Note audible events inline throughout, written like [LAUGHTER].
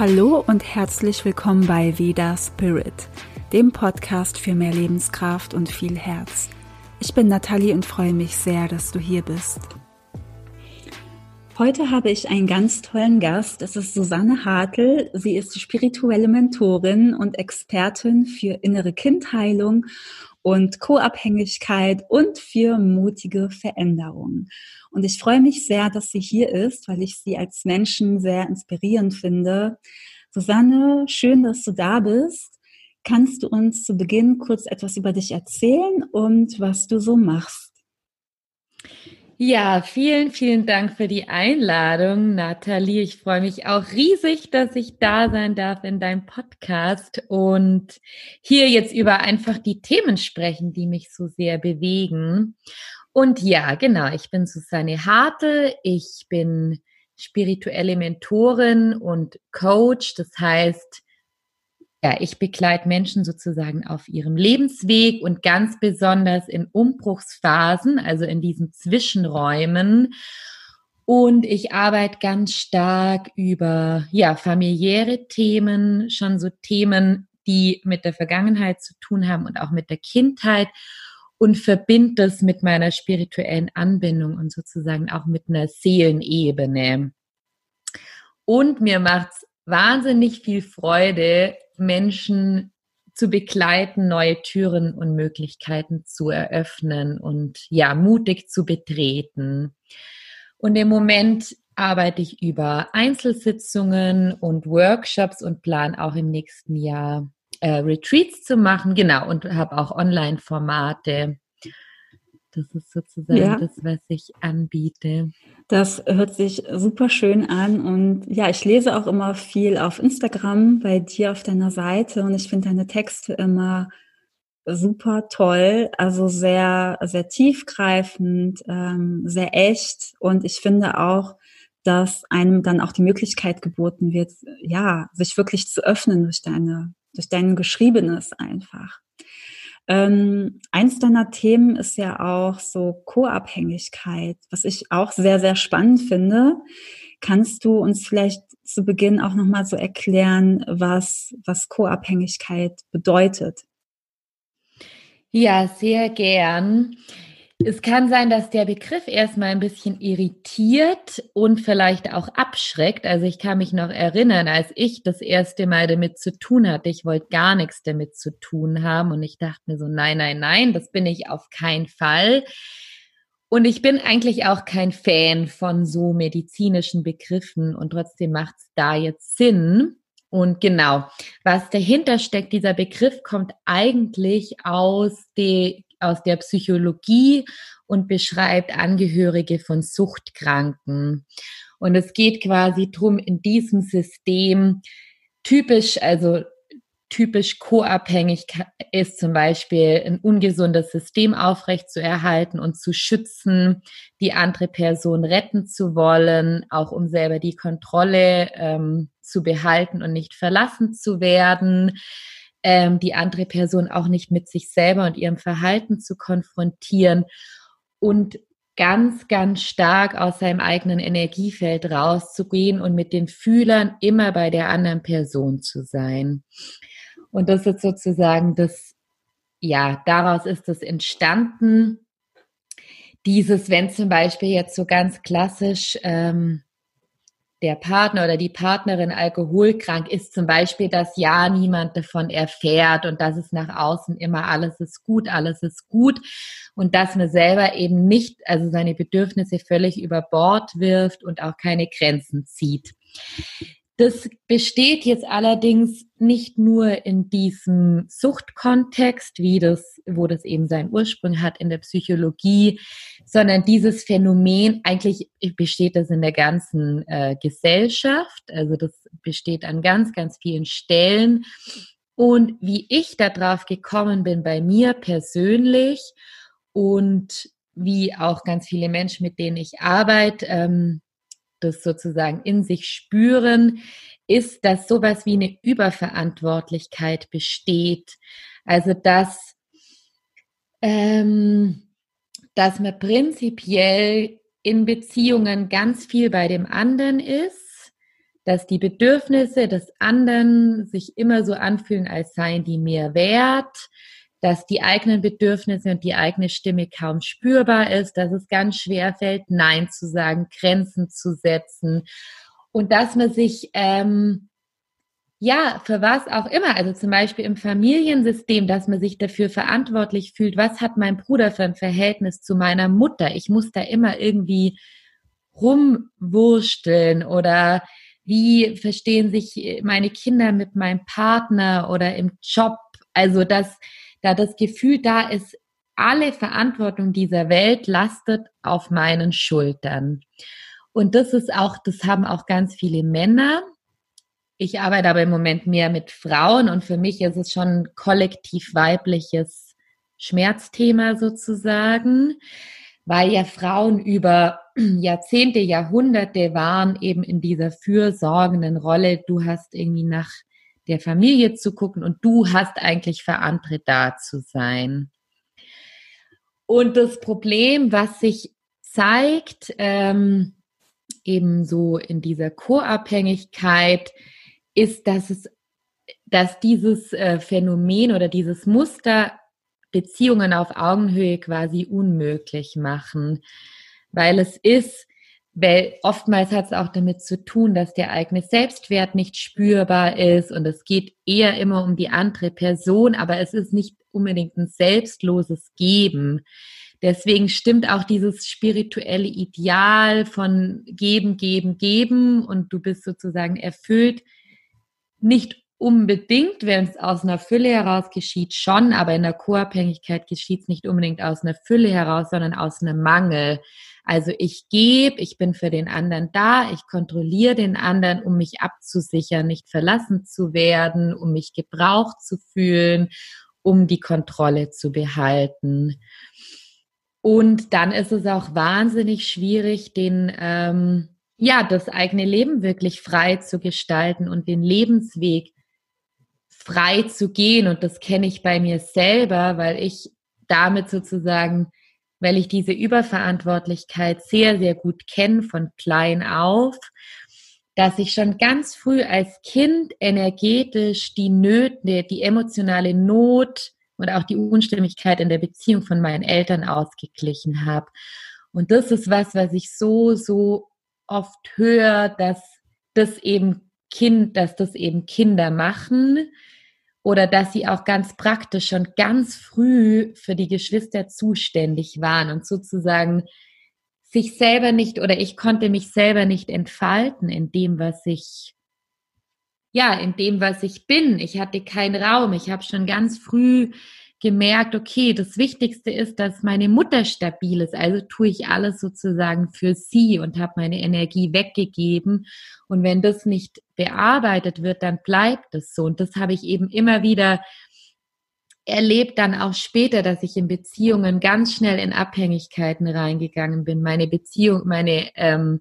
Hallo und herzlich willkommen bei Veda Spirit, dem Podcast für mehr Lebenskraft und viel Herz. Ich bin Nathalie und freue mich sehr, dass du hier bist. Heute habe ich einen ganz tollen Gast. Es ist Susanne Hartl. Sie ist spirituelle Mentorin und Expertin für innere Kindheilung und Co-Abhängigkeit und für mutige Veränderungen. Und ich freue mich sehr, dass sie hier ist, weil ich sie als Menschen sehr inspirierend finde. Susanne, schön, dass du da bist. Kannst du uns zu Beginn kurz etwas über dich erzählen und was du so machst? Ja, vielen, vielen Dank für die Einladung, Nathalie. Ich freue mich auch riesig, dass ich da sein darf in deinem Podcast und hier jetzt über einfach die Themen sprechen, die mich so sehr bewegen. Und ja, genau, ich bin Susanne Harte. Ich bin spirituelle Mentorin und Coach. Das heißt, ja, ich begleite Menschen sozusagen auf ihrem Lebensweg und ganz besonders in Umbruchsphasen, also in diesen Zwischenräumen. Und ich arbeite ganz stark über ja, familiäre Themen, schon so Themen, die mit der Vergangenheit zu tun haben und auch mit der Kindheit und verbinde das mit meiner spirituellen Anbindung und sozusagen auch mit einer Seelenebene. Und mir macht es wahnsinnig viel Freude, Menschen zu begleiten, neue Türen und Möglichkeiten zu eröffnen und ja, mutig zu betreten. Und im Moment arbeite ich über Einzelsitzungen und Workshops und plane auch im nächsten Jahr äh, Retreats zu machen. Genau, und habe auch Online-Formate das ist sozusagen ja. das, was ich anbiete. Das hört sich super schön an und ja, ich lese auch immer viel auf Instagram bei dir auf deiner Seite und ich finde deine Texte immer super toll, also sehr, sehr tiefgreifend, ähm, sehr echt und ich finde auch, dass einem dann auch die Möglichkeit geboten wird, ja, sich wirklich zu öffnen durch deine, durch dein Geschriebenes einfach. Ähm, eins deiner Themen ist ja auch so Co-Abhängigkeit, was ich auch sehr, sehr spannend finde. Kannst du uns vielleicht zu Beginn auch nochmal so erklären, was, was Co-Abhängigkeit bedeutet? Ja, sehr gern. Es kann sein, dass der Begriff erstmal ein bisschen irritiert und vielleicht auch abschreckt. Also ich kann mich noch erinnern, als ich das erste Mal damit zu tun hatte, ich wollte gar nichts damit zu tun haben und ich dachte mir so, nein, nein, nein, das bin ich auf keinen Fall. Und ich bin eigentlich auch kein Fan von so medizinischen Begriffen und trotzdem macht es da jetzt Sinn. Und genau, was dahinter steckt, dieser Begriff kommt eigentlich aus der aus der Psychologie und beschreibt Angehörige von Suchtkranken. Und es geht quasi drum in diesem System typisch, also typisch co-abhängig ist zum Beispiel ein ungesundes System aufrechtzuerhalten und zu schützen, die andere Person retten zu wollen, auch um selber die Kontrolle ähm, zu behalten und nicht verlassen zu werden ähm, die andere Person auch nicht mit sich selber und ihrem Verhalten zu konfrontieren und ganz, ganz stark aus seinem eigenen Energiefeld rauszugehen und mit den Fühlern immer bei der anderen Person zu sein. Und das ist sozusagen das, ja, daraus ist es entstanden. Dieses, wenn zum Beispiel jetzt so ganz klassisch ähm, der Partner oder die Partnerin alkoholkrank ist, zum Beispiel, dass ja niemand davon erfährt und dass es nach außen immer alles ist gut, alles ist gut und dass man selber eben nicht, also seine Bedürfnisse völlig über Bord wirft und auch keine Grenzen zieht. Das besteht jetzt allerdings nicht nur in diesem Suchtkontext, wie das, wo das eben seinen Ursprung hat in der Psychologie, sondern dieses Phänomen, eigentlich besteht das in der ganzen äh, Gesellschaft, also das besteht an ganz, ganz vielen Stellen. Und wie ich darauf gekommen bin bei mir persönlich und wie auch ganz viele Menschen, mit denen ich arbeite, ähm, das sozusagen in sich spüren, ist, dass sowas wie eine Überverantwortlichkeit besteht. Also dass, ähm, dass man prinzipiell in Beziehungen ganz viel bei dem anderen ist, dass die Bedürfnisse des anderen sich immer so anfühlen, als seien die mehr wert, dass die eigenen Bedürfnisse und die eigene Stimme kaum spürbar ist, dass es ganz schwer fällt, Nein zu sagen, Grenzen zu setzen und dass man sich ähm, ja, für was auch immer. Also zum Beispiel im Familiensystem, dass man sich dafür verantwortlich fühlt. Was hat mein Bruder für ein Verhältnis zu meiner Mutter? Ich muss da immer irgendwie rumwursteln oder wie verstehen sich meine Kinder mit meinem Partner oder im Job? Also, dass da das Gefühl da ist, alle Verantwortung dieser Welt lastet auf meinen Schultern. Und das ist auch, das haben auch ganz viele Männer. Ich arbeite aber im Moment mehr mit Frauen und für mich ist es schon ein kollektiv weibliches Schmerzthema sozusagen, weil ja Frauen über [CLEARS THROAT] Jahrzehnte, Jahrhunderte waren eben in dieser fürsorgenden Rolle. Du hast irgendwie nach der Familie zu gucken und du hast eigentlich andere da zu sein. Und das Problem, was sich zeigt, ähm, eben so in dieser Co-Abhängigkeit, ist, dass es, dass dieses äh, Phänomen oder dieses Muster Beziehungen auf Augenhöhe quasi unmöglich machen, weil es ist, weil oftmals hat es auch damit zu tun, dass der eigene Selbstwert nicht spürbar ist und es geht eher immer um die andere Person, aber es ist nicht unbedingt ein selbstloses Geben. Deswegen stimmt auch dieses spirituelle Ideal von geben, geben, geben und du bist sozusagen erfüllt nicht unbedingt, wenn es aus einer Fülle heraus geschieht, schon, aber in der Co-Abhängigkeit geschieht es nicht unbedingt aus einer Fülle heraus, sondern aus einem Mangel. Also ich gebe, ich bin für den anderen da, ich kontrolliere den anderen, um mich abzusichern, nicht verlassen zu werden, um mich gebraucht zu fühlen, um die Kontrolle zu behalten. Und dann ist es auch wahnsinnig schwierig, den ähm, ja das eigene Leben wirklich frei zu gestalten und den Lebensweg frei zu gehen. Und das kenne ich bei mir selber, weil ich damit sozusagen, weil ich diese Überverantwortlichkeit sehr, sehr gut kenne von klein auf, dass ich schon ganz früh als Kind energetisch die Nöte, die emotionale Not und auch die Unstimmigkeit in der Beziehung von meinen Eltern ausgeglichen habe. Und das ist was, was ich so, so oft höre, dass das eben Kind, dass das eben Kinder machen oder dass sie auch ganz praktisch schon ganz früh für die Geschwister zuständig waren und sozusagen sich selber nicht oder ich konnte mich selber nicht entfalten in dem, was ich ja, in dem, was ich bin. Ich hatte keinen Raum. Ich habe schon ganz früh gemerkt, okay, das Wichtigste ist, dass meine Mutter stabil ist. Also tue ich alles sozusagen für sie und habe meine Energie weggegeben. Und wenn das nicht bearbeitet wird, dann bleibt es so. Und das habe ich eben immer wieder erlebt dann auch später, dass ich in Beziehungen ganz schnell in Abhängigkeiten reingegangen bin, meine Beziehung, meine ähm,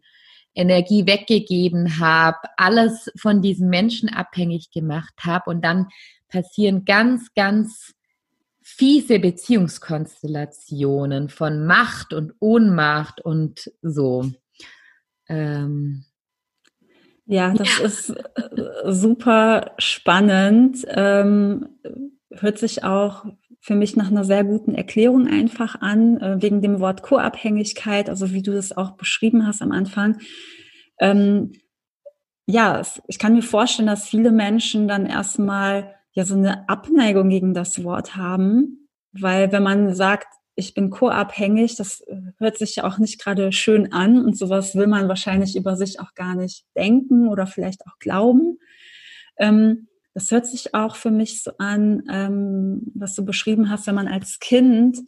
Energie weggegeben habe, alles von diesen Menschen abhängig gemacht habe und dann passieren ganz, ganz fiese Beziehungskonstellationen von Macht und Ohnmacht und so. Ähm, ja, das ja. ist äh, super spannend. Ähm, hört sich auch für mich nach einer sehr guten Erklärung einfach an, äh, wegen dem Wort Co-Abhängigkeit, also wie du das auch beschrieben hast am Anfang. Ähm, ja, ich kann mir vorstellen, dass viele Menschen dann erstmal ja so eine Abneigung gegen das Wort haben, weil wenn man sagt, ich bin co-abhängig, das äh, hört sich ja auch nicht gerade schön an und sowas will man wahrscheinlich über sich auch gar nicht denken oder vielleicht auch glauben. Ähm, das hört sich auch für mich so an, ähm, was du beschrieben hast, wenn man als Kind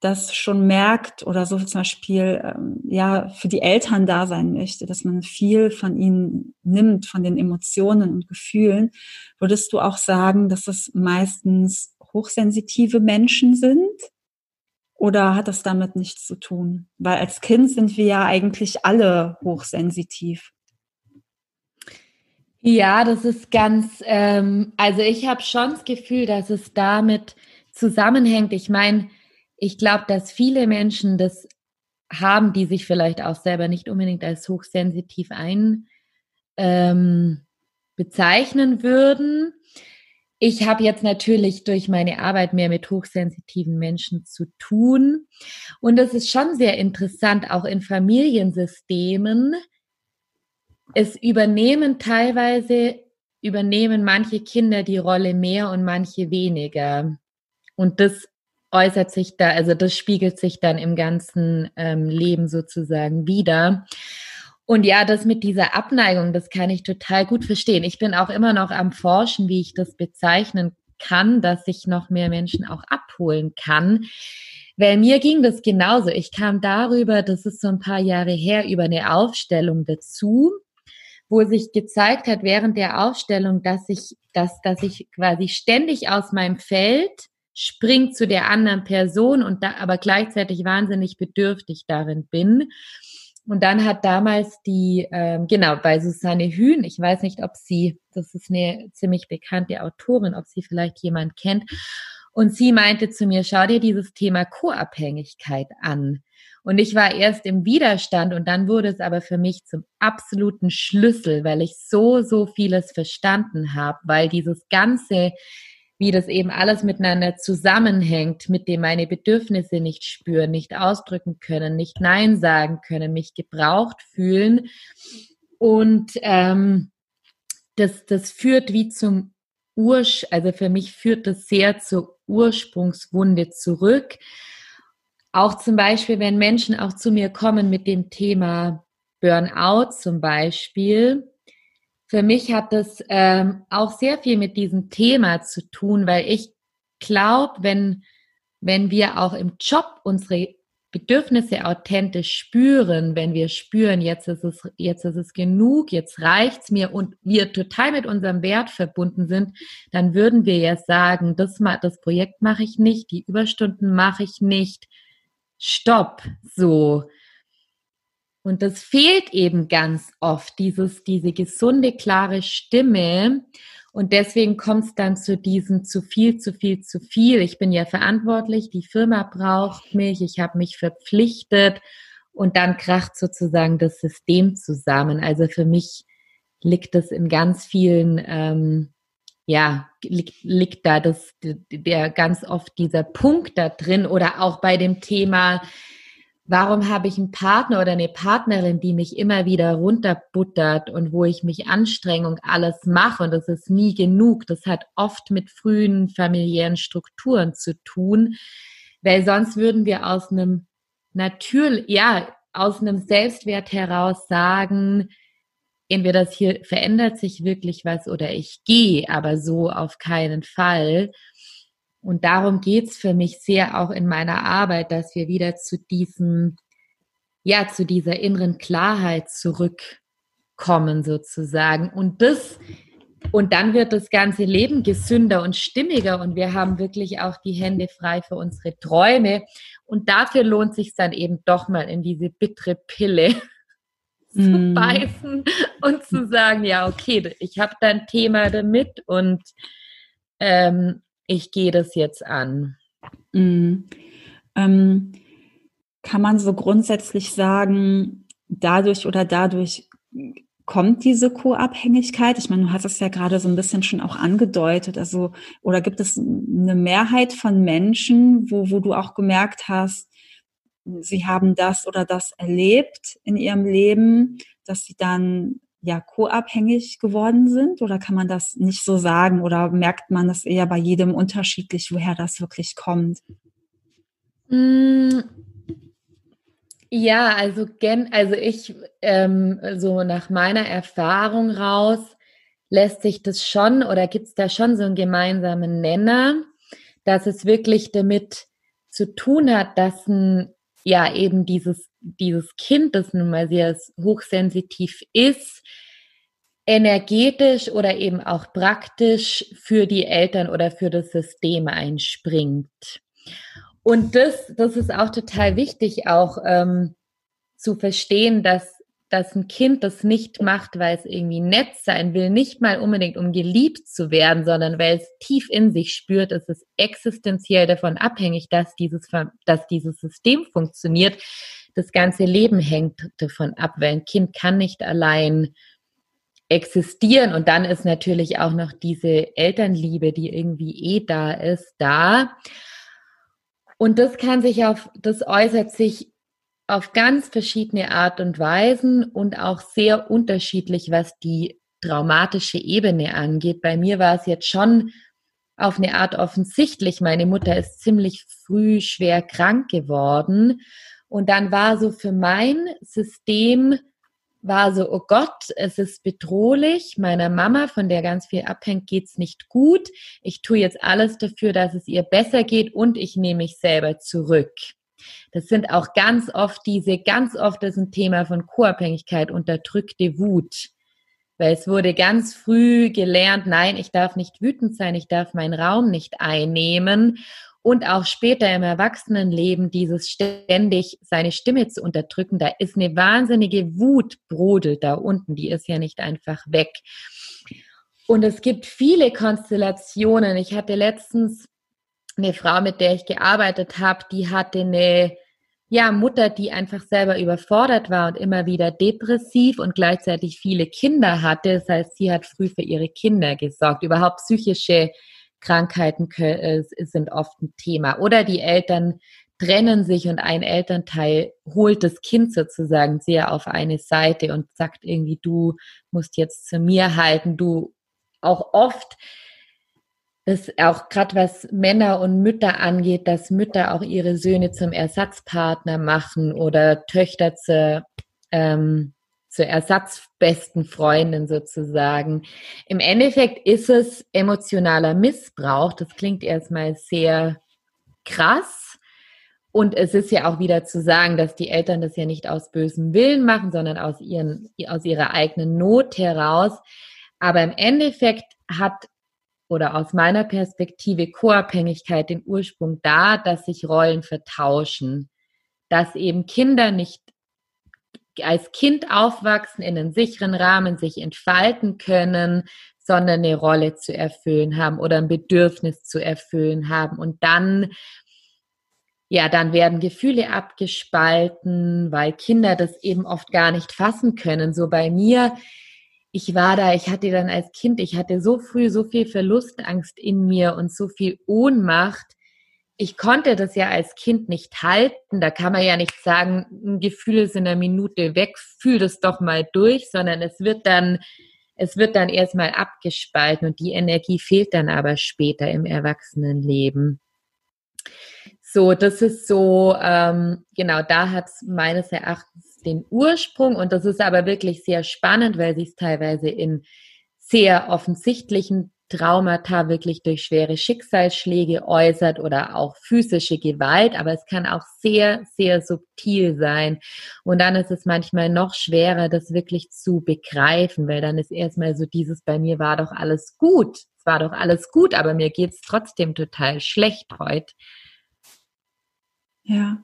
das schon merkt oder so zum Beispiel ähm, ja für die Eltern da sein möchte, dass man viel von ihnen nimmt, von den Emotionen und Gefühlen, würdest du auch sagen, dass das meistens hochsensitive Menschen sind? Oder hat das damit nichts zu tun? Weil als Kind sind wir ja eigentlich alle hochsensitiv. Ja, das ist ganz, ähm, also ich habe schon das Gefühl, dass es damit zusammenhängt. Ich meine, ich glaube, dass viele Menschen das haben, die sich vielleicht auch selber nicht unbedingt als hochsensitiv ähm, bezeichnen würden. Ich habe jetzt natürlich durch meine Arbeit mehr mit hochsensitiven Menschen zu tun. Und es ist schon sehr interessant, auch in Familiensystemen. Es übernehmen teilweise, übernehmen manche Kinder die Rolle mehr und manche weniger. Und das äußert sich da, also das spiegelt sich dann im ganzen ähm, Leben sozusagen wieder. Und ja, das mit dieser Abneigung, das kann ich total gut verstehen. Ich bin auch immer noch am Forschen, wie ich das bezeichnen kann, dass ich noch mehr Menschen auch abholen kann. Weil mir ging das genauso. Ich kam darüber, das ist so ein paar Jahre her, über eine Aufstellung dazu, wo sich gezeigt hat während der Aufstellung, dass ich, dass, dass ich quasi ständig aus meinem Feld spring zu der anderen Person und da aber gleichzeitig wahnsinnig bedürftig darin bin. Und dann hat damals die, ähm, genau, bei Susanne Hühn, ich weiß nicht, ob sie, das ist eine ziemlich bekannte Autorin, ob sie vielleicht jemand kennt. Und sie meinte zu mir, schau dir dieses Thema Co-Abhängigkeit an. Und ich war erst im Widerstand und dann wurde es aber für mich zum absoluten Schlüssel, weil ich so, so vieles verstanden habe, weil dieses ganze wie das eben alles miteinander zusammenhängt, mit dem meine Bedürfnisse nicht spüren, nicht ausdrücken können, nicht Nein sagen können, mich gebraucht fühlen. Und ähm, das, das führt wie zum Ursch, also für mich führt das sehr zur Ursprungswunde zurück. Auch zum Beispiel, wenn Menschen auch zu mir kommen mit dem Thema Burnout zum Beispiel, für mich hat das ähm, auch sehr viel mit diesem Thema zu tun, weil ich glaube, wenn, wenn wir auch im Job unsere Bedürfnisse authentisch spüren, wenn wir spüren, jetzt ist es, jetzt ist es genug, jetzt reicht's mir und wir total mit unserem Wert verbunden sind, dann würden wir ja sagen, das, das Projekt mache ich nicht, die Überstunden mache ich nicht. Stopp, so. Und das fehlt eben ganz oft, dieses, diese gesunde, klare Stimme. Und deswegen kommt es dann zu diesem zu viel, zu viel, zu viel. Ich bin ja verantwortlich, die Firma braucht mich, ich habe mich verpflichtet und dann kracht sozusagen das System zusammen. Also für mich liegt es in ganz vielen, ähm, ja, liegt, liegt da das, der ganz oft dieser Punkt da drin oder auch bei dem Thema, Warum habe ich einen Partner oder eine Partnerin, die mich immer wieder runterbuttert und wo ich mich anstrenge und alles mache und das ist nie genug? Das hat oft mit frühen familiären Strukturen zu tun, weil sonst würden wir aus einem natürlich, ja, aus einem Selbstwert heraus sagen, entweder das hier verändert sich wirklich was oder ich gehe, aber so auf keinen Fall. Und darum geht's für mich sehr auch in meiner Arbeit, dass wir wieder zu diesem, ja, zu dieser inneren Klarheit zurückkommen sozusagen. Und das, und dann wird das ganze Leben gesünder und stimmiger und wir haben wirklich auch die Hände frei für unsere Träume. Und dafür lohnt sich dann eben doch mal in diese bittere Pille [LAUGHS] zu mm. beißen und zu sagen, ja, okay, ich habe da ein Thema damit und ähm, ich gehe das jetzt an. Mhm. Ähm, kann man so grundsätzlich sagen, dadurch oder dadurch kommt diese Co-Abhängigkeit? Ich meine, du hast es ja gerade so ein bisschen schon auch angedeutet. Also, oder gibt es eine Mehrheit von Menschen, wo, wo du auch gemerkt hast, sie haben das oder das erlebt in ihrem Leben, dass sie dann ja co-abhängig geworden sind? Oder kann man das nicht so sagen? Oder merkt man das eher bei jedem unterschiedlich, woher das wirklich kommt? Mm, ja, also, gen, also ich, ähm, so nach meiner Erfahrung raus, lässt sich das schon oder gibt es da schon so einen gemeinsamen Nenner, dass es wirklich damit zu tun hat, dass ein, ja eben dieses dieses Kind, das nun mal sehr hochsensitiv ist, energetisch oder eben auch praktisch für die Eltern oder für das System einspringt. Und das, das ist auch total wichtig, auch ähm, zu verstehen, dass, dass ein Kind das nicht macht, weil es irgendwie nett sein will, nicht mal unbedingt um geliebt zu werden, sondern weil es tief in sich spürt, es ist existenziell davon abhängig, dass dieses, dass dieses System funktioniert das ganze Leben hängt davon ab, weil ein Kind kann nicht allein existieren. Und dann ist natürlich auch noch diese Elternliebe, die irgendwie eh da ist, da. Und das kann sich auf, das äußert sich auf ganz verschiedene Art und Weisen und auch sehr unterschiedlich, was die traumatische Ebene angeht. Bei mir war es jetzt schon auf eine Art offensichtlich. Meine Mutter ist ziemlich früh schwer krank geworden. Und dann war so für mein System, war so, oh Gott, es ist bedrohlich. Meiner Mama, von der ganz viel abhängt, geht's nicht gut. Ich tue jetzt alles dafür, dass es ihr besser geht und ich nehme mich selber zurück. Das sind auch ganz oft diese, ganz oft ist ein Thema von Co-Abhängigkeit, unterdrückte Wut. Weil es wurde ganz früh gelernt, nein, ich darf nicht wütend sein, ich darf meinen Raum nicht einnehmen. Und auch später im Erwachsenenleben dieses ständig seine Stimme zu unterdrücken, da ist eine wahnsinnige Wut brodelt da unten, die ist ja nicht einfach weg. Und es gibt viele Konstellationen. Ich hatte letztens eine Frau, mit der ich gearbeitet habe, die hatte eine ja, Mutter, die einfach selber überfordert war und immer wieder depressiv und gleichzeitig viele Kinder hatte. Das heißt, sie hat früh für ihre Kinder gesorgt. Überhaupt psychische Krankheiten äh, sind oft ein Thema. Oder die Eltern trennen sich und ein Elternteil holt das Kind sozusagen sehr auf eine Seite und sagt irgendwie, du musst jetzt zu mir halten. Du auch oft das auch gerade was Männer und Mütter angeht, dass Mütter auch ihre Söhne zum Ersatzpartner machen oder Töchter zur, ähm, zur ersatzbesten Freundin sozusagen. Im Endeffekt ist es emotionaler Missbrauch. Das klingt erstmal sehr krass. Und es ist ja auch wieder zu sagen, dass die Eltern das ja nicht aus bösem Willen machen, sondern aus, ihren, aus ihrer eigenen Not heraus. Aber im Endeffekt hat oder aus meiner Perspektive Co-Abhängigkeit den Ursprung da, dass sich Rollen vertauschen, dass eben Kinder nicht als Kind aufwachsen, in einem sicheren Rahmen sich entfalten können, sondern eine Rolle zu erfüllen haben oder ein Bedürfnis zu erfüllen haben. Und dann, ja, dann werden Gefühle abgespalten, weil Kinder das eben oft gar nicht fassen können. So bei mir, ich war da, ich hatte dann als Kind, ich hatte so früh so viel Verlustangst in mir und so viel Ohnmacht. Ich konnte das ja als Kind nicht halten. Da kann man ja nicht sagen, Gefühle sind eine Minute weg, fühl das doch mal durch, sondern es wird dann, es wird dann erstmal abgespalten und die Energie fehlt dann aber später im Erwachsenenleben. So, das ist so, ähm, genau, da hat es meines Erachtens den Ursprung und das ist aber wirklich sehr spannend, weil sich es teilweise in sehr offensichtlichen Traumata wirklich durch schwere Schicksalsschläge äußert oder auch physische Gewalt, aber es kann auch sehr, sehr subtil sein. Und dann ist es manchmal noch schwerer, das wirklich zu begreifen, weil dann ist erstmal so dieses, bei mir war doch alles gut, es war doch alles gut, aber mir geht es trotzdem total schlecht heute. Ja,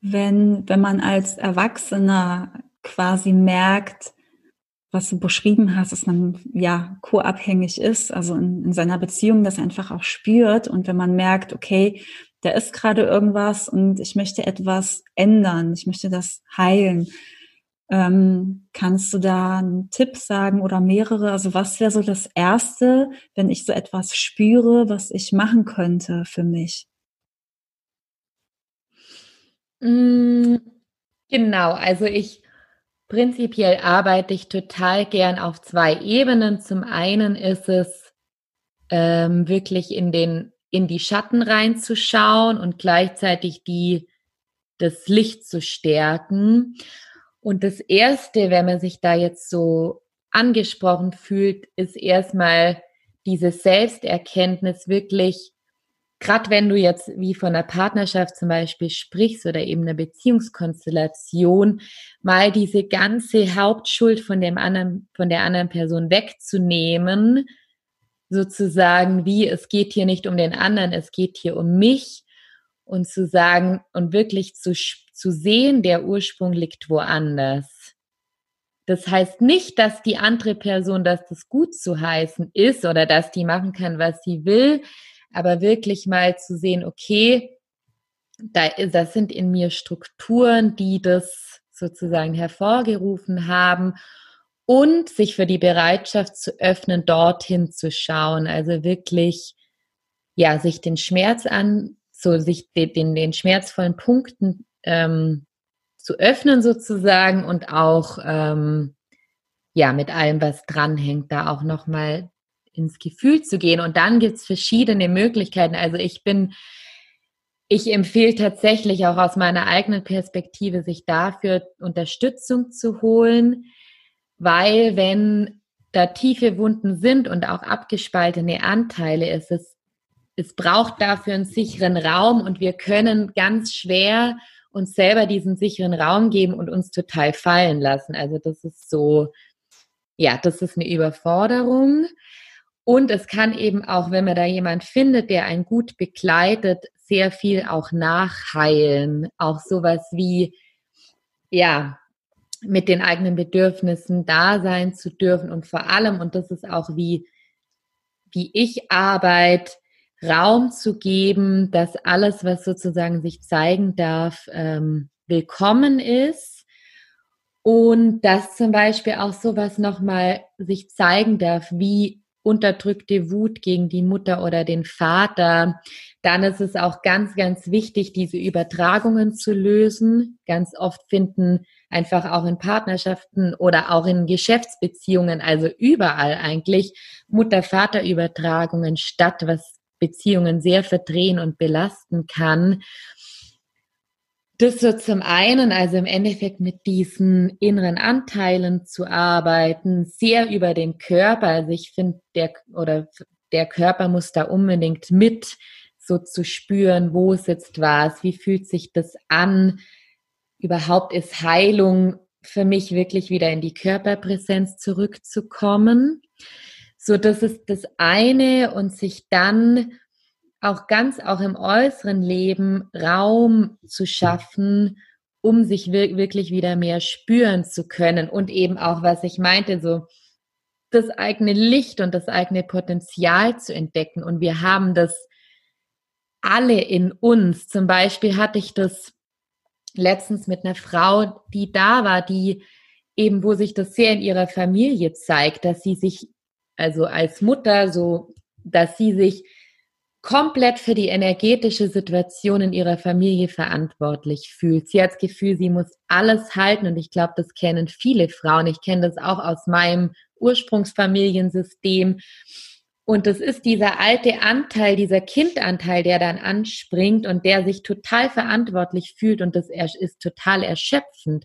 wenn, wenn man als Erwachsener quasi merkt, was du beschrieben hast, dass man ja co-abhängig ist, also in, in seiner Beziehung das einfach auch spürt und wenn man merkt, okay, da ist gerade irgendwas und ich möchte etwas ändern, ich möchte das heilen. Ähm, kannst du da einen Tipp sagen oder mehrere? Also was wäre so das Erste, wenn ich so etwas spüre, was ich machen könnte für mich? Mm, genau, also ich prinzipiell arbeite ich total gern auf zwei Ebenen. Zum einen ist es ähm, wirklich in den in die Schatten reinzuschauen und gleichzeitig die das Licht zu stärken. Und das erste, wenn man sich da jetzt so angesprochen fühlt, ist erstmal diese Selbsterkenntnis wirklich gerade wenn du jetzt wie von einer Partnerschaft zum Beispiel sprichst oder eben einer Beziehungskonstellation, mal diese ganze Hauptschuld von dem anderen, von der anderen Person wegzunehmen, sozusagen wie es geht hier nicht um den anderen, es geht hier um mich und zu sagen und wirklich zu, zu sehen, der Ursprung liegt woanders. Das heißt nicht, dass die andere Person, dass das gut zu heißen ist oder dass die machen kann, was sie will, aber wirklich mal zu sehen, okay, da, das sind in mir Strukturen, die das sozusagen hervorgerufen haben und sich für die Bereitschaft zu öffnen, dorthin zu schauen. Also wirklich, ja, sich den Schmerz an, so sich den, den, den schmerzvollen Punkten ähm, zu öffnen sozusagen und auch ähm, ja mit allem, was dranhängt, da auch nochmal ins Gefühl zu gehen. Und dann gibt es verschiedene Möglichkeiten. Also ich bin, ich empfehle tatsächlich auch aus meiner eigenen Perspektive, sich dafür Unterstützung zu holen, weil wenn da tiefe Wunden sind und auch abgespaltene Anteile, ist es, es braucht dafür einen sicheren Raum und wir können ganz schwer uns selber diesen sicheren Raum geben und uns total fallen lassen. Also das ist so, ja, das ist eine Überforderung. Und es kann eben auch, wenn man da jemand findet, der einen gut begleitet, sehr viel auch nachheilen. Auch sowas wie, ja, mit den eigenen Bedürfnissen da sein zu dürfen und vor allem, und das ist auch wie, wie ich arbeite, Raum zu geben, dass alles, was sozusagen sich zeigen darf, ähm, willkommen ist und dass zum Beispiel auch sowas nochmal sich zeigen darf, wie unterdrückte Wut gegen die Mutter oder den Vater, dann ist es auch ganz, ganz wichtig, diese Übertragungen zu lösen. Ganz oft finden einfach auch in Partnerschaften oder auch in Geschäftsbeziehungen, also überall eigentlich Mutter-Vater-Übertragungen statt, was Beziehungen sehr verdrehen und belasten kann. Das so zum einen, also im Endeffekt mit diesen inneren Anteilen zu arbeiten, sehr über den Körper. Also ich finde, der oder der Körper muss da unbedingt mit so zu spüren, wo sitzt was, wie fühlt sich das an. Überhaupt ist Heilung für mich wirklich wieder in die Körperpräsenz zurückzukommen. So, das ist das eine und sich dann auch ganz auch im äußeren Leben Raum zu schaffen, um sich wirklich wieder mehr spüren zu können und eben auch, was ich meinte, so das eigene Licht und das eigene Potenzial zu entdecken. Und wir haben das alle in uns. Zum Beispiel hatte ich das letztens mit einer Frau, die da war, die eben, wo sich das sehr in ihrer Familie zeigt, dass sie sich also als Mutter so, dass sie sich komplett für die energetische Situation in ihrer Familie verantwortlich fühlt. Sie hat das Gefühl, sie muss alles halten und ich glaube, das kennen viele Frauen. Ich kenne das auch aus meinem Ursprungsfamiliensystem. Und das ist dieser alte Anteil, dieser Kindanteil, der dann anspringt und der sich total verantwortlich fühlt und das ist total erschöpfend.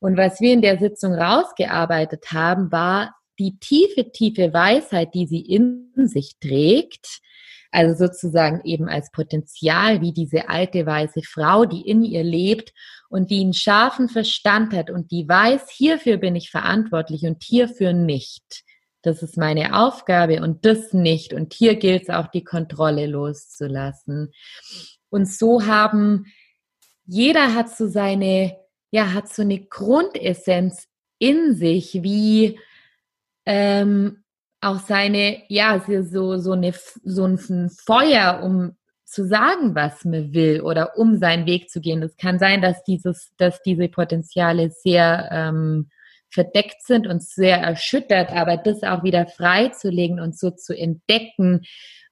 Und was wir in der Sitzung rausgearbeitet haben, war die tiefe, tiefe Weisheit, die sie in sich trägt, also sozusagen eben als Potenzial, wie diese alte weiße Frau, die in ihr lebt und die einen scharfen Verstand hat und die weiß, hierfür bin ich verantwortlich und hierfür nicht. Das ist meine Aufgabe und das nicht. Und hier gilt es auch, die Kontrolle loszulassen. Und so haben, jeder hat so seine, ja, hat so eine Grundessenz in sich, wie ähm, auch seine, ja, so, so, eine, so ein Feuer, um zu sagen, was man will oder um seinen Weg zu gehen. Es kann sein, dass dieses, dass diese Potenziale sehr ähm, verdeckt sind und sehr erschüttert, aber das auch wieder freizulegen und so zu entdecken,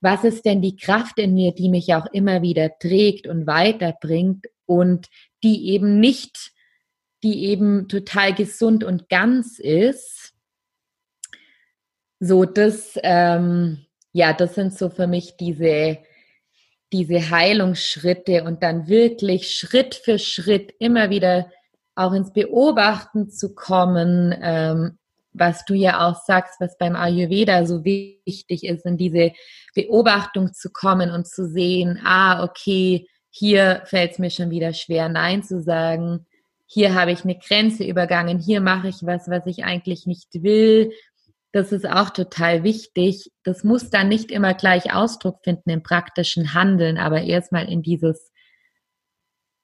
was ist denn die Kraft in mir, die mich auch immer wieder trägt und weiterbringt und die eben nicht, die eben total gesund und ganz ist so, das, ähm, ja, das sind so für mich diese, diese Heilungsschritte und dann wirklich Schritt für Schritt immer wieder auch ins Beobachten zu kommen, ähm, was du ja auch sagst, was beim Ayurveda so wichtig ist, in diese Beobachtung zu kommen und zu sehen, ah, okay, hier fällt es mir schon wieder schwer, Nein zu sagen. Hier habe ich eine Grenze übergangen, hier mache ich was, was ich eigentlich nicht will. Das ist auch total wichtig. Das muss dann nicht immer gleich Ausdruck finden im praktischen Handeln, aber erstmal in dieses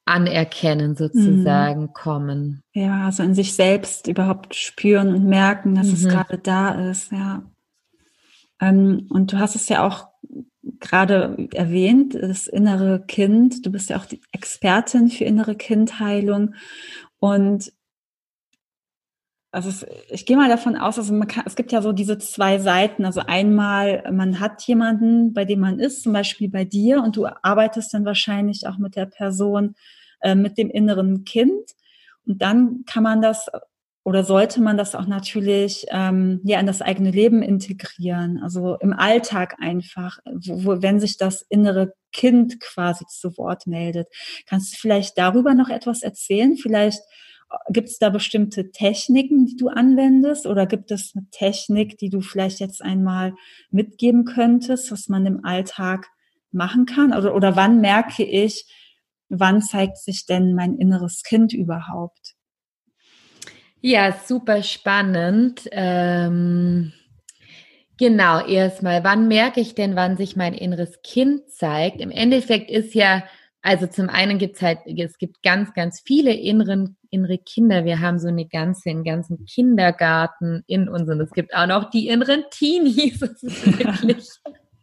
Anerkennen sozusagen mhm. kommen. Ja, also in sich selbst überhaupt spüren und merken, dass mhm. es gerade da ist, ja. Ähm, und du hast es ja auch gerade erwähnt, das innere Kind. Du bist ja auch die Expertin für innere Kindheilung. Und also es, ich gehe mal davon aus, also man kann, es gibt ja so diese zwei Seiten. Also einmal, man hat jemanden, bei dem man ist, zum Beispiel bei dir, und du arbeitest dann wahrscheinlich auch mit der Person, äh, mit dem inneren Kind. Und dann kann man das oder sollte man das auch natürlich ähm, ja in das eigene Leben integrieren, also im Alltag einfach, wo, wo, wenn sich das innere Kind quasi zu Wort meldet. Kannst du vielleicht darüber noch etwas erzählen? Vielleicht Gibt es da bestimmte Techniken, die du anwendest oder gibt es eine Technik, die du vielleicht jetzt einmal mitgeben könntest, was man im Alltag machen kann? Oder, oder wann merke ich, wann zeigt sich denn mein inneres Kind überhaupt? Ja, super spannend. Ähm, genau, erstmal, wann merke ich denn, wann sich mein inneres Kind zeigt? Im Endeffekt ist ja also zum einen gibt es halt, es gibt ganz, ganz viele inneren, innere Kinder. Wir haben so eine ganze, einen ganzen Kindergarten in uns und es gibt auch noch die inneren Teenies. [LAUGHS] Das ist wirklich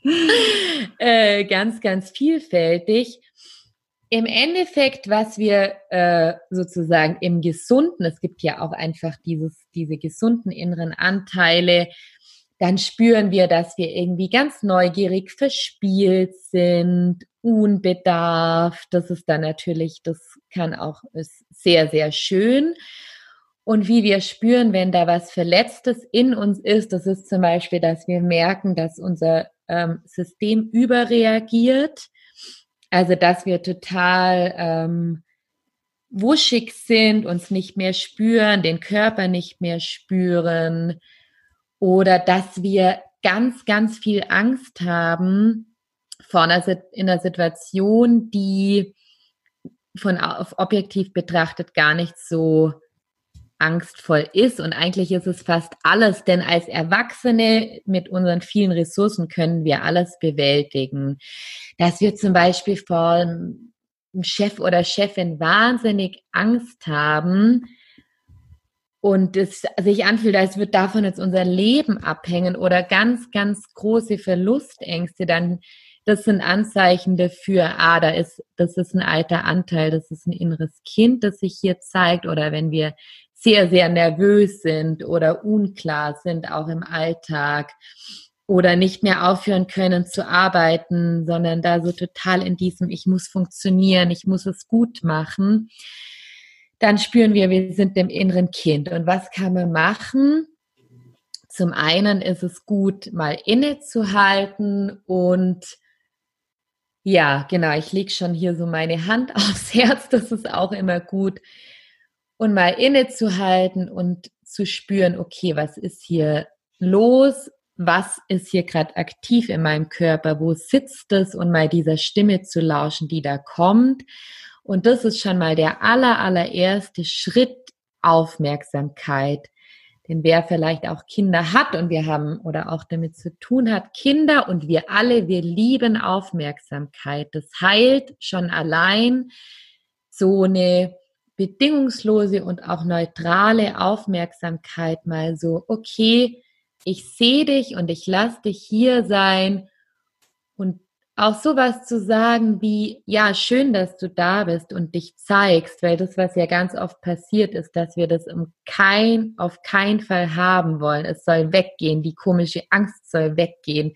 [LAUGHS] äh, ganz, ganz vielfältig. Im Endeffekt, was wir äh, sozusagen im Gesunden, es gibt ja auch einfach dieses, diese gesunden inneren Anteile, dann spüren wir, dass wir irgendwie ganz neugierig verspielt sind, unbedarft. Das ist dann natürlich, das kann auch ist sehr, sehr schön. Und wie wir spüren, wenn da was Verletztes in uns ist, das ist zum Beispiel, dass wir merken, dass unser ähm, System überreagiert. Also, dass wir total ähm, wuschig sind, uns nicht mehr spüren, den Körper nicht mehr spüren, oder dass wir ganz, ganz viel Angst haben vor einer, in einer Situation, die von auf objektiv betrachtet gar nicht so angstvoll ist. Und eigentlich ist es fast alles, denn als Erwachsene mit unseren vielen Ressourcen können wir alles bewältigen. Dass wir zum Beispiel vor einem Chef oder Chefin wahnsinnig Angst haben, und es sich anfühlt, als würde davon jetzt unser Leben abhängen oder ganz, ganz große Verlustängste, dann das sind Anzeichen dafür, ah, da ist, das ist ein alter Anteil, das ist ein inneres Kind, das sich hier zeigt oder wenn wir sehr, sehr nervös sind oder unklar sind, auch im Alltag oder nicht mehr aufhören können zu arbeiten, sondern da so total in diesem, ich muss funktionieren, ich muss es gut machen dann spüren wir, wir sind dem inneren Kind. Und was kann man machen? Zum einen ist es gut, mal innezuhalten und ja, genau, ich lege schon hier so meine Hand [LAUGHS] aufs Herz, das ist auch immer gut. Und mal innezuhalten und zu spüren, okay, was ist hier los? Was ist hier gerade aktiv in meinem Körper? Wo sitzt es? Und mal dieser Stimme zu lauschen, die da kommt. Und das ist schon mal der aller, allererste Schritt Aufmerksamkeit. Denn wer vielleicht auch Kinder hat und wir haben oder auch damit zu tun hat, Kinder und wir alle, wir lieben Aufmerksamkeit. Das heilt schon allein so eine bedingungslose und auch neutrale Aufmerksamkeit mal so, okay, ich sehe dich und ich lasse dich hier sein und auch sowas zu sagen wie, ja, schön, dass du da bist und dich zeigst, weil das, was ja ganz oft passiert ist, dass wir das um kein, auf keinen Fall haben wollen. Es soll weggehen, die komische Angst soll weggehen.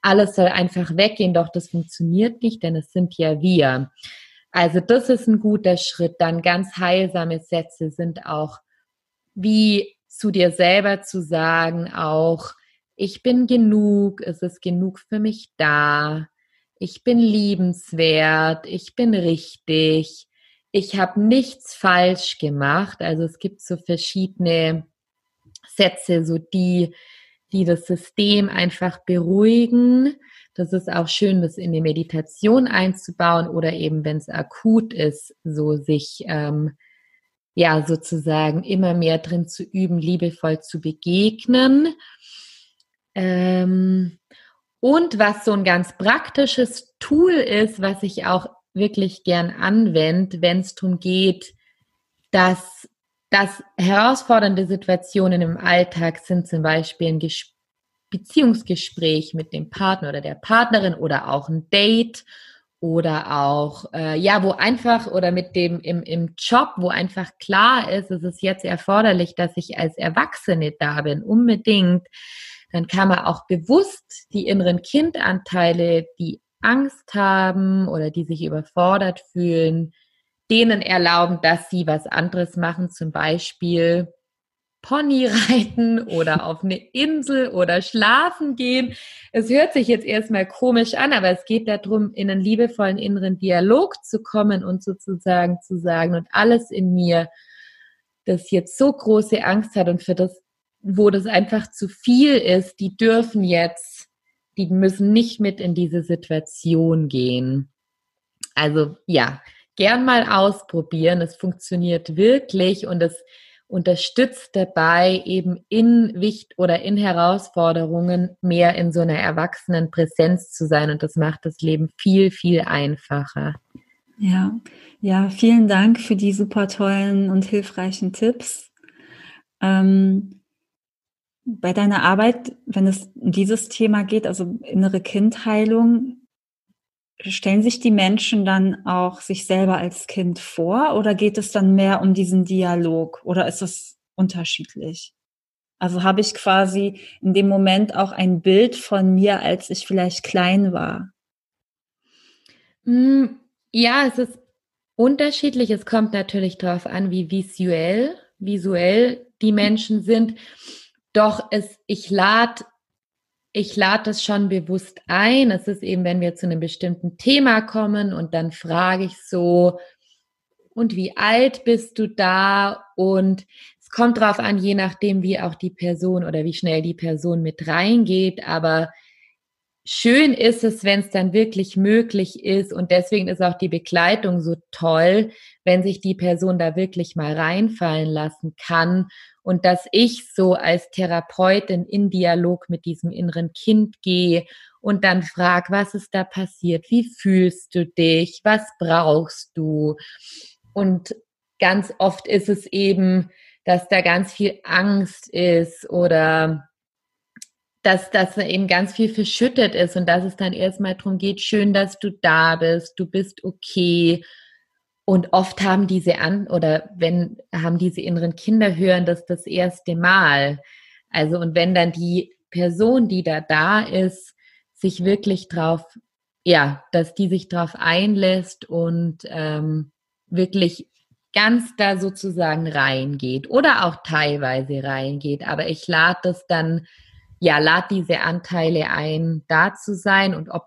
Alles soll einfach weggehen, doch das funktioniert nicht, denn es sind ja wir. Also das ist ein guter Schritt. Dann ganz heilsame Sätze sind auch, wie zu dir selber zu sagen, auch, ich bin genug, es ist genug für mich da ich bin liebenswert, ich bin richtig, ich habe nichts falsch gemacht. Also es gibt so verschiedene Sätze, so die, die das System einfach beruhigen. Das ist auch schön, das in die Meditation einzubauen oder eben, wenn es akut ist, so sich ähm, ja sozusagen immer mehr drin zu üben, liebevoll zu begegnen. Ähm, und was so ein ganz praktisches Tool ist, was ich auch wirklich gern anwende, wenn es darum geht, dass, dass herausfordernde Situationen im Alltag sind, zum Beispiel ein Beziehungsgespräch mit dem Partner oder der Partnerin oder auch ein Date oder auch, äh, ja, wo einfach oder mit dem im, im Job, wo einfach klar ist, es ist jetzt erforderlich, dass ich als Erwachsene da bin, unbedingt, dann kann man auch bewusst die inneren Kindanteile, die Angst haben oder die sich überfordert fühlen, denen erlauben, dass sie was anderes machen, zum Beispiel Pony [LAUGHS] reiten oder auf eine Insel oder schlafen gehen. Es hört sich jetzt erstmal komisch an, aber es geht darum, in einen liebevollen inneren Dialog zu kommen und sozusagen zu sagen, und alles in mir, das jetzt so große Angst hat und für das, wo das einfach zu viel ist, die dürfen jetzt, die müssen nicht mit in diese Situation gehen. Also ja, gern mal ausprobieren. Es funktioniert wirklich und es unterstützt dabei, eben in Wicht oder in Herausforderungen mehr in so einer erwachsenen Präsenz zu sein. Und das macht das Leben viel, viel einfacher. Ja, ja, vielen Dank für die super tollen und hilfreichen Tipps. Ähm, bei deiner Arbeit, wenn es um dieses Thema geht, also innere Kindheilung, stellen sich die Menschen dann auch sich selber als Kind vor oder geht es dann mehr um diesen Dialog oder ist es unterschiedlich? Also habe ich quasi in dem Moment auch ein Bild von mir, als ich vielleicht klein war? Hm, ja, es ist unterschiedlich. Es kommt natürlich darauf an, wie visuell, visuell die Menschen sind. Doch es, ich lade ich lade das schon bewusst ein. Es ist eben, wenn wir zu einem bestimmten Thema kommen und dann frage ich so, und wie alt bist du da? Und es kommt drauf an, je nachdem, wie auch die Person oder wie schnell die Person mit reingeht. Aber schön ist es, wenn es dann wirklich möglich ist. Und deswegen ist auch die Begleitung so toll, wenn sich die Person da wirklich mal reinfallen lassen kann und dass ich so als Therapeutin in Dialog mit diesem inneren Kind gehe und dann frag, was ist da passiert? Wie fühlst du dich? Was brauchst du? Und ganz oft ist es eben, dass da ganz viel Angst ist oder dass das eben ganz viel verschüttet ist und dass es dann erstmal darum geht, schön, dass du da bist, du bist okay und oft haben diese an oder wenn haben diese inneren Kinder hören das das erste Mal. Also und wenn dann die Person, die da da ist, sich wirklich drauf, ja, dass die sich drauf einlässt und ähm, wirklich ganz da sozusagen reingeht oder auch teilweise reingeht. Aber ich lade das dann, ja, lade diese Anteile ein, da zu sein und ob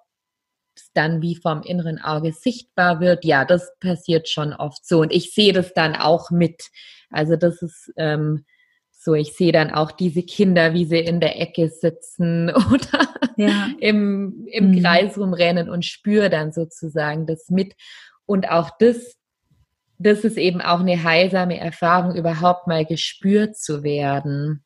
dann wie vom inneren Auge sichtbar wird, ja, das passiert schon oft so. Und ich sehe das dann auch mit. Also das ist ähm, so, ich sehe dann auch diese Kinder, wie sie in der Ecke sitzen [LAUGHS] oder ja. im, im mhm. Kreis rumrennen und spüre dann sozusagen das mit. Und auch das, das ist eben auch eine heilsame Erfahrung, überhaupt mal gespürt zu werden.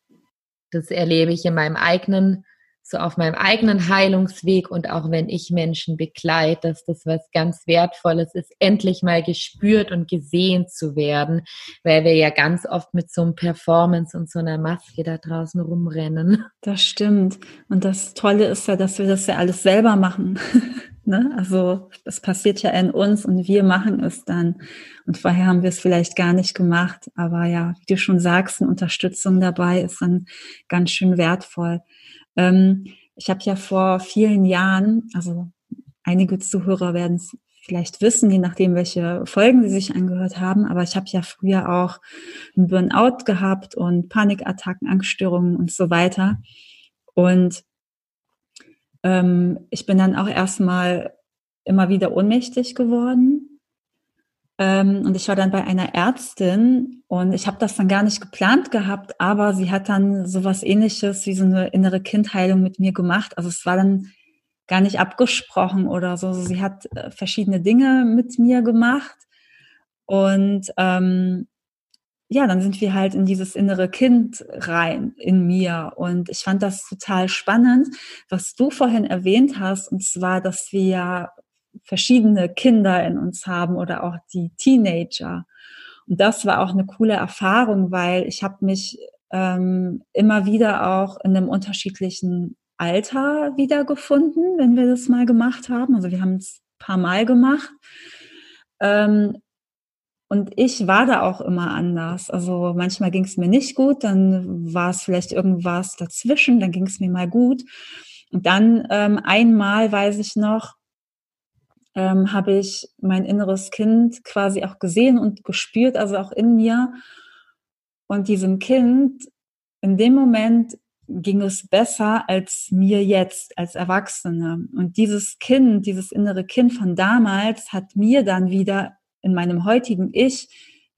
Das erlebe ich in meinem eigenen so auf meinem eigenen Heilungsweg und auch wenn ich Menschen begleite, dass das was ganz Wertvolles ist, endlich mal gespürt und gesehen zu werden, weil wir ja ganz oft mit so einem Performance und so einer Maske da draußen rumrennen. Das stimmt. Und das Tolle ist ja, dass wir das ja alles selber machen. [LAUGHS] ne? Also es passiert ja in uns und wir machen es dann. Und vorher haben wir es vielleicht gar nicht gemacht. Aber ja, wie du schon sagst, eine Unterstützung dabei ist dann ganz schön wertvoll. Ähm, ich habe ja vor vielen Jahren, also einige Zuhörer werden es vielleicht wissen, je nachdem, welche Folgen sie sich angehört haben, aber ich habe ja früher auch einen Burnout gehabt und Panikattacken, Angststörungen und so weiter. Und ähm, ich bin dann auch erstmal immer wieder ohnmächtig geworden und ich war dann bei einer Ärztin und ich habe das dann gar nicht geplant gehabt, aber sie hat dann sowas ähnliches wie so eine innere Kindheilung mit mir gemacht. Also es war dann gar nicht abgesprochen oder so. Also sie hat äh, verschiedene Dinge mit mir gemacht. Und ähm, ja, dann sind wir halt in dieses innere Kind rein in mir. Und ich fand das total spannend, was du vorhin erwähnt hast, und zwar, dass wir verschiedene Kinder in uns haben oder auch die Teenager. Und das war auch eine coole Erfahrung, weil ich habe mich ähm, immer wieder auch in einem unterschiedlichen Alter wiedergefunden, wenn wir das mal gemacht haben. Also wir haben es paar Mal gemacht. Ähm, und ich war da auch immer anders. Also manchmal ging es mir nicht gut, dann war es vielleicht irgendwas dazwischen, dann ging es mir mal gut. Und dann ähm, einmal weiß ich noch, ähm, habe ich mein inneres Kind quasi auch gesehen und gespürt, also auch in mir. Und diesem Kind, in dem Moment ging es besser als mir jetzt als Erwachsene. Und dieses Kind, dieses innere Kind von damals hat mir dann wieder in meinem heutigen Ich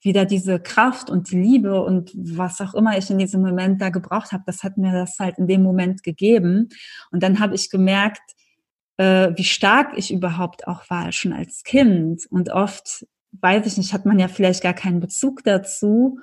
wieder diese Kraft und die Liebe und was auch immer ich in diesem Moment da gebraucht habe, das hat mir das halt in dem Moment gegeben. Und dann habe ich gemerkt, äh, wie stark ich überhaupt auch war, schon als Kind. Und oft, weiß ich nicht, hat man ja vielleicht gar keinen Bezug dazu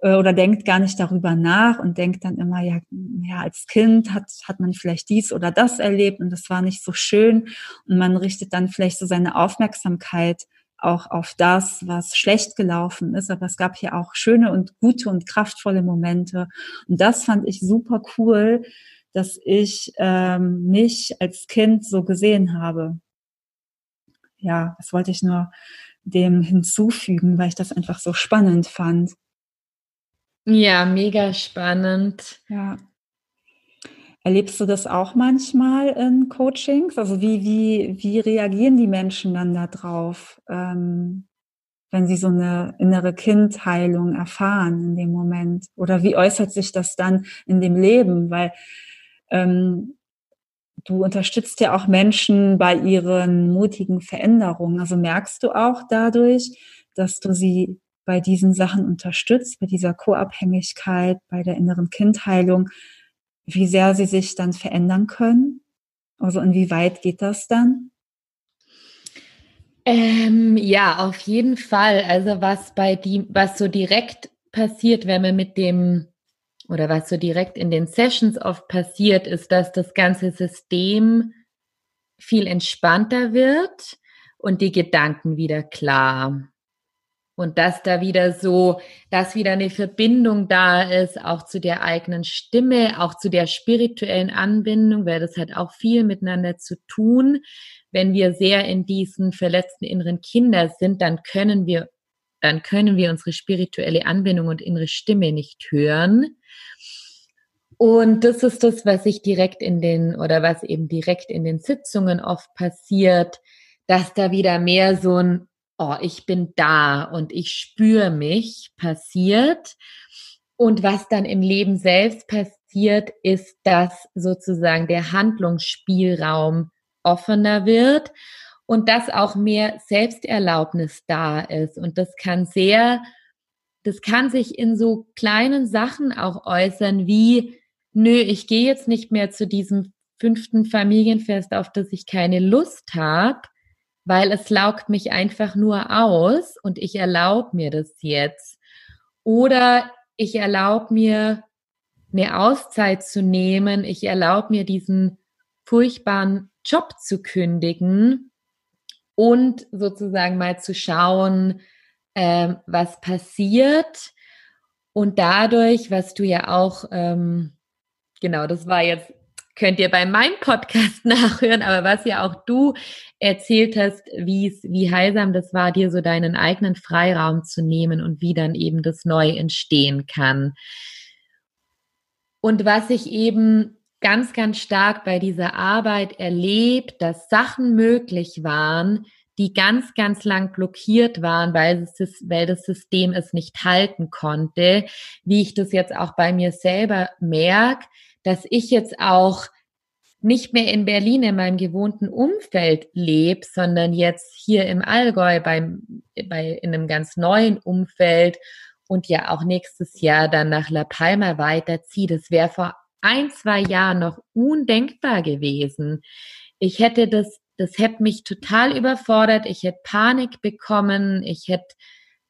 äh, oder denkt gar nicht darüber nach und denkt dann immer, ja, ja, als Kind hat, hat man vielleicht dies oder das erlebt und das war nicht so schön. Und man richtet dann vielleicht so seine Aufmerksamkeit auch auf das, was schlecht gelaufen ist. Aber es gab hier auch schöne und gute und kraftvolle Momente. Und das fand ich super cool, dass ich ähm, mich als Kind so gesehen habe. Ja, das wollte ich nur dem hinzufügen, weil ich das einfach so spannend fand. Ja, mega spannend. Ja. Erlebst du das auch manchmal in Coachings? Also wie, wie, wie reagieren die Menschen dann darauf, ähm, wenn sie so eine innere Kindheilung erfahren in dem Moment? Oder wie äußert sich das dann in dem Leben? Weil ähm, du unterstützt ja auch Menschen bei ihren mutigen Veränderungen. Also merkst du auch dadurch, dass du sie bei diesen Sachen unterstützt, bei dieser Co-Abhängigkeit, bei der inneren Kindheilung, wie sehr sie sich dann verändern können? Also inwieweit geht das dann? Ähm, ja, auf jeden Fall. Also was bei die, was so direkt passiert, wenn man mit dem oder was so direkt in den Sessions oft passiert, ist, dass das ganze System viel entspannter wird und die Gedanken wieder klar. Und dass da wieder so, dass wieder eine Verbindung da ist, auch zu der eigenen Stimme, auch zu der spirituellen Anbindung, weil das hat auch viel miteinander zu tun. Wenn wir sehr in diesen verletzten inneren Kinder sind, dann können wir, dann können wir unsere spirituelle Anbindung und innere Stimme nicht hören. Und das ist das, was sich direkt in den, oder was eben direkt in den Sitzungen oft passiert, dass da wieder mehr so ein oh, ich bin da und ich spüre mich passiert. Und was dann im Leben selbst passiert, ist, dass sozusagen der Handlungsspielraum offener wird und dass auch mehr Selbsterlaubnis da ist. Und das kann sehr, das kann sich in so kleinen Sachen auch äußern, wie, nö, ich gehe jetzt nicht mehr zu diesem fünften Familienfest, auf das ich keine Lust habe, weil es laugt mich einfach nur aus und ich erlaube mir das jetzt. Oder ich erlaube mir eine Auszeit zu nehmen, ich erlaube mir diesen furchtbaren Job zu kündigen und sozusagen mal zu schauen, ähm, was passiert. Und dadurch, was du ja auch, ähm, genau, das war jetzt könnt ihr bei meinem Podcast [LAUGHS] nachhören, aber was ja auch du erzählt hast, wie es, wie heilsam das war, dir so deinen eigenen Freiraum zu nehmen und wie dann eben das neu entstehen kann. Und was ich eben ganz, ganz stark bei dieser Arbeit erlebt, dass Sachen möglich waren, die ganz, ganz lang blockiert waren, weil, es, weil das System es nicht halten konnte, wie ich das jetzt auch bei mir selber merke, dass ich jetzt auch nicht mehr in Berlin in meinem gewohnten Umfeld lebe, sondern jetzt hier im Allgäu beim, bei, in einem ganz neuen Umfeld und ja auch nächstes Jahr dann nach La Palma weiterziehe. Das wäre vor ein, zwei Jahren noch undenkbar gewesen. Ich hätte das, das hätte mich total überfordert. Ich hätte Panik bekommen. Ich hätte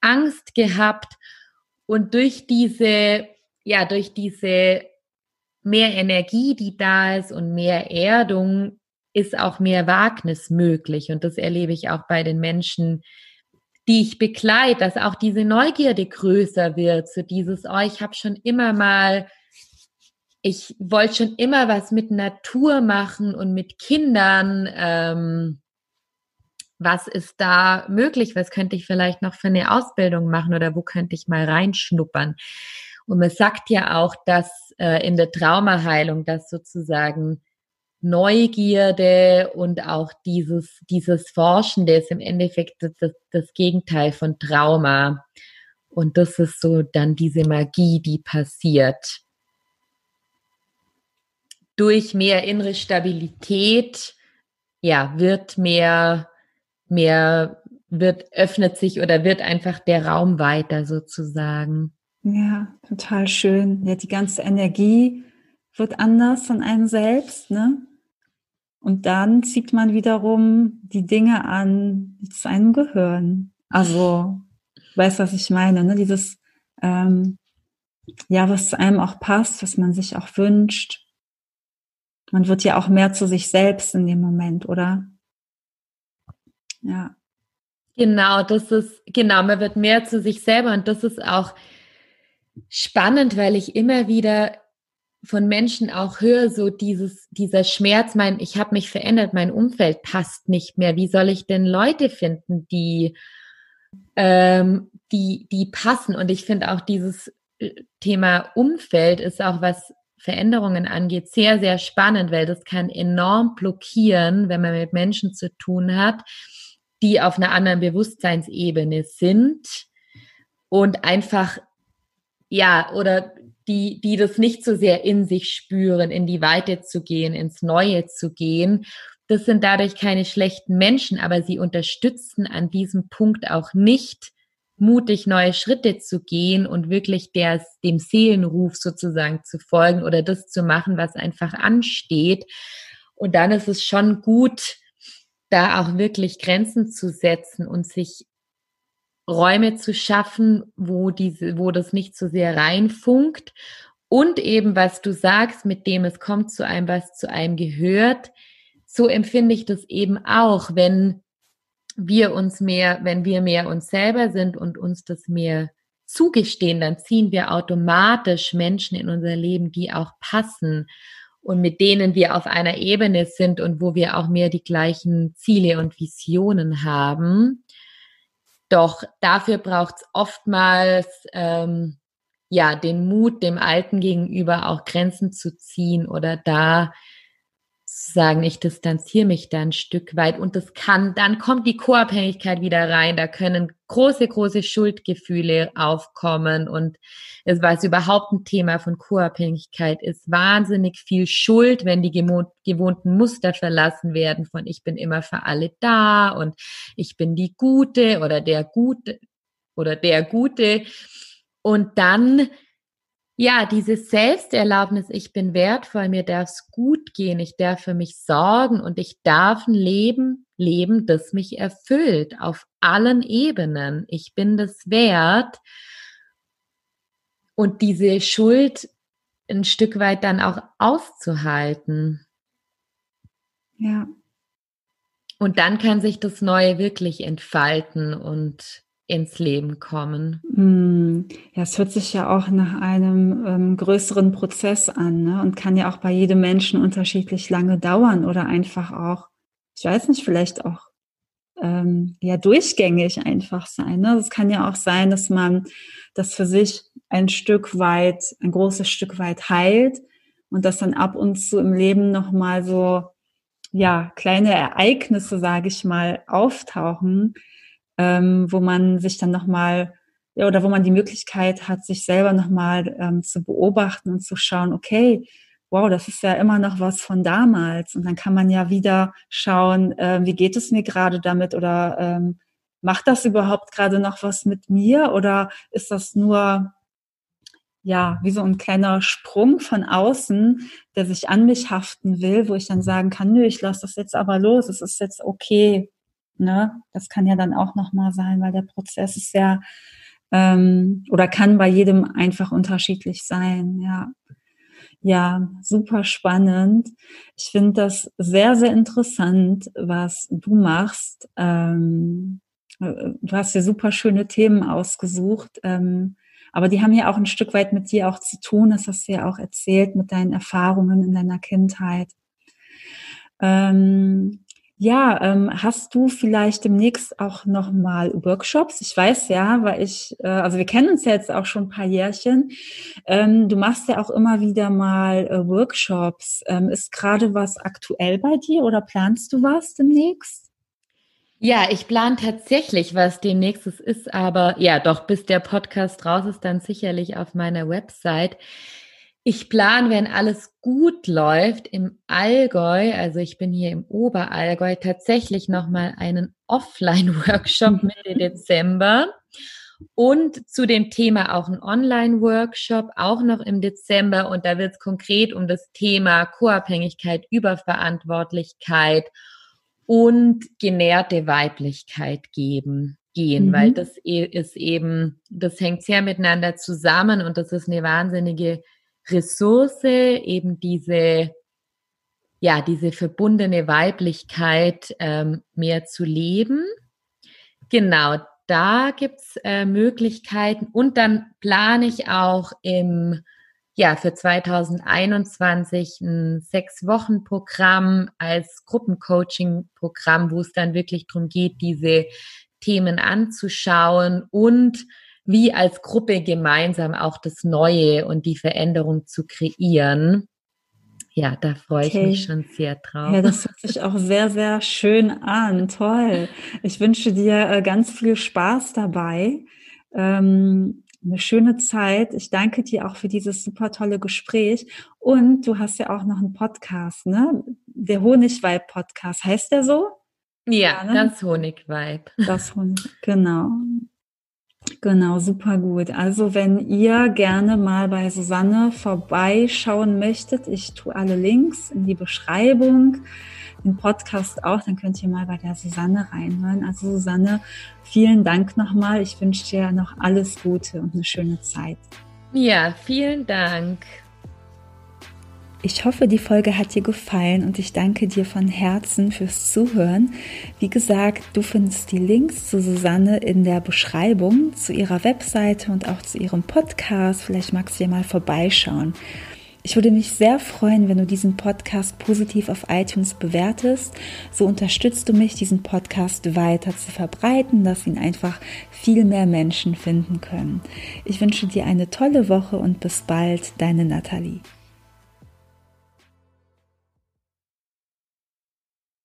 Angst gehabt. Und durch diese, ja, durch diese mehr Energie, die da ist und mehr Erdung, ist auch mehr Wagnis möglich. Und das erlebe ich auch bei den Menschen, die ich begleite, dass auch diese Neugierde größer wird, so dieses, oh, ich habe schon immer mal, ich wollte schon immer was mit Natur machen und mit Kindern, ähm, was ist da möglich? Was könnte ich vielleicht noch für eine Ausbildung machen oder wo könnte ich mal reinschnuppern? Und man sagt ja auch, dass äh, in der Traumaheilung, dass sozusagen Neugierde und auch dieses, dieses Forschende ist im Endeffekt das, das, das Gegenteil von Trauma. Und das ist so dann diese Magie, die passiert. Durch mehr innere Stabilität, ja, wird mehr, mehr, wird, öffnet sich oder wird einfach der Raum weiter sozusagen. Ja, total schön. Ja, die ganze Energie wird anders von einem selbst, ne? Und dann zieht man wiederum die Dinge an, die zu einem gehören. Also, weißt was ich meine, ne? Dieses, ähm, ja, was zu einem auch passt, was man sich auch wünscht. Man wird ja auch mehr zu sich selbst in dem Moment, oder? Ja. Genau, das ist, genau, man wird mehr zu sich selber und das ist auch spannend, weil ich immer wieder von Menschen auch höre, so dieses, dieser Schmerz, mein, ich habe mich verändert, mein Umfeld passt nicht mehr. Wie soll ich denn Leute finden, die, ähm, die, die passen? Und ich finde auch dieses äh, Thema Umfeld ist auch was Veränderungen angeht, sehr, sehr spannend, weil das kann enorm blockieren, wenn man mit Menschen zu tun hat, die auf einer anderen Bewusstseinsebene sind und einfach ja, oder die, die das nicht so sehr in sich spüren, in die Weite zu gehen, ins Neue zu gehen. Das sind dadurch keine schlechten Menschen, aber sie unterstützen an diesem Punkt auch nicht, mutig neue Schritte zu gehen und wirklich der, dem Seelenruf sozusagen zu folgen oder das zu machen, was einfach ansteht. Und dann ist es schon gut, da auch wirklich Grenzen zu setzen und sich Räume zu schaffen, wo diese, wo das nicht so sehr reinfunkt. Und eben, was du sagst, mit dem es kommt zu einem, was zu einem gehört, so empfinde ich das eben auch, wenn wir uns mehr, wenn wir mehr uns selber sind und uns das mehr zugestehen, dann ziehen wir automatisch Menschen in unser Leben, die auch passen und mit denen wir auf einer Ebene sind und wo wir auch mehr die gleichen Ziele und Visionen haben. Doch dafür braucht es oftmals ähm, ja den Mut, dem Alten gegenüber auch Grenzen zu ziehen oder da sagen, ich distanziere mich da ein Stück weit und das kann, dann kommt die Co-Abhängigkeit wieder rein, da können große, große Schuldgefühle aufkommen und es was überhaupt ein Thema von Co-Abhängigkeit ist, wahnsinnig viel Schuld, wenn die gewohnten Muster verlassen werden von ich bin immer für alle da und ich bin die Gute oder der Gute oder der Gute. Und dann ja, diese Selbsterlaubnis, ich bin wertvoll, mir darf es gut gehen, ich darf für mich sorgen und ich darf ein Leben leben, das mich erfüllt auf allen Ebenen. Ich bin das wert. Und diese Schuld ein Stück weit dann auch auszuhalten. Ja. Und dann kann sich das Neue wirklich entfalten und ins Leben kommen. Hm. Ja, es hört sich ja auch nach einem ähm, größeren Prozess an ne? und kann ja auch bei jedem Menschen unterschiedlich lange dauern oder einfach auch, ich weiß nicht, vielleicht auch ähm, ja durchgängig einfach sein. Ne? Es kann ja auch sein, dass man das für sich ein Stück weit, ein großes Stück weit heilt und dass dann ab und zu im Leben nochmal so ja kleine Ereignisse, sage ich mal, auftauchen, ähm, wo man sich dann nochmal, ja, oder wo man die Möglichkeit hat, sich selber nochmal ähm, zu beobachten und zu schauen, okay, wow, das ist ja immer noch was von damals. Und dann kann man ja wieder schauen, äh, wie geht es mir gerade damit oder ähm, macht das überhaupt gerade noch was mit mir oder ist das nur ja, wie so ein kleiner Sprung von außen, der sich an mich haften will, wo ich dann sagen kann, nö, ich lasse das jetzt aber los, es ist jetzt okay, Ne? Das kann ja dann auch nochmal sein, weil der Prozess ist ja ähm, oder kann bei jedem einfach unterschiedlich sein. Ja, ja, super spannend. Ich finde das sehr, sehr interessant, was du machst. Ähm, äh, du hast dir super schöne Themen ausgesucht. Ähm, aber die haben ja auch ein Stück weit mit dir auch zu tun. Das hast du ja auch erzählt mit deinen Erfahrungen in deiner Kindheit. Ähm, Ja, ähm, hast du vielleicht demnächst auch noch mal Workshops? Ich weiß ja, weil ich, äh, also wir kennen uns ja jetzt auch schon ein paar Jährchen. Ähm, du machst ja auch immer wieder mal äh, Workshops. Ähm, ist gerade was aktuell bei dir oder planst du was demnächst? Ja, ich plane tatsächlich was demnächst. Ist aber, ja, doch, bis der Podcast raus ist, dann sicherlich auf meiner Website. Ich plane, wenn alles gut läuft, im Allgäu, also ich bin hier im Oberallgäu, tatsächlich nochmal einen Offline-Workshop [LAUGHS] Mitte Dezember. Und zu dem Thema auch ein Online-Workshop, auch noch im Dezember. Und da wird es konkret um das Thema Co-Abhängigkeit, Überverantwortlichkeit und genährte Weiblichkeit geben gehen, mhm. weil das e-, ist eben, das hängt sehr miteinander zusammen und das ist eine wahnsinnige Ressource, eben diese, ja, diese verbundene Weiblichkeit ähm, mehr zu leben. Genau, da gibt's äh, Möglichkeiten und dann plane ich auch im ja, für 2021 ein Sechs-Wochen-Programm als Gruppencoaching-Programm, wo es dann wirklich darum geht, diese Themen anzuschauen und wie als Gruppe gemeinsam auch das Neue und die Veränderung zu kreieren. Ja, da freue okay. ich mich schon sehr drauf. Ja, das hört sich auch sehr, sehr schön an. Toll. Ich wünsche dir äh, ganz viel Spaß dabei. Ähm, eine schöne Zeit. Ich danke dir auch für dieses super tolle Gespräch. Und du hast ja auch noch einen Podcast, ne? Der Honigweib Podcast. Heißt der so? Ja, ja ne? das Honigweib. Das Honig, genau. Genau, super gut. Also wenn ihr gerne mal bei Susanne vorbeischauen möchtet, ich tue alle Links in die Beschreibung, den Podcast auch, dann könnt ihr mal bei der Susanne reinhören. Also Susanne, vielen Dank nochmal. Ich wünsche dir noch alles Gute und eine schöne Zeit. Ja, vielen Dank. Ich hoffe, die Folge hat dir gefallen und ich danke dir von Herzen fürs Zuhören. Wie gesagt, du findest die Links zu Susanne in der Beschreibung, zu ihrer Webseite und auch zu ihrem Podcast. Vielleicht magst du ja mal vorbeischauen. Ich würde mich sehr freuen, wenn du diesen Podcast positiv auf iTunes bewertest. So unterstützt du mich, diesen Podcast weiter zu verbreiten, dass ihn einfach viel mehr Menschen finden können. Ich wünsche dir eine tolle Woche und bis bald, deine Nathalie.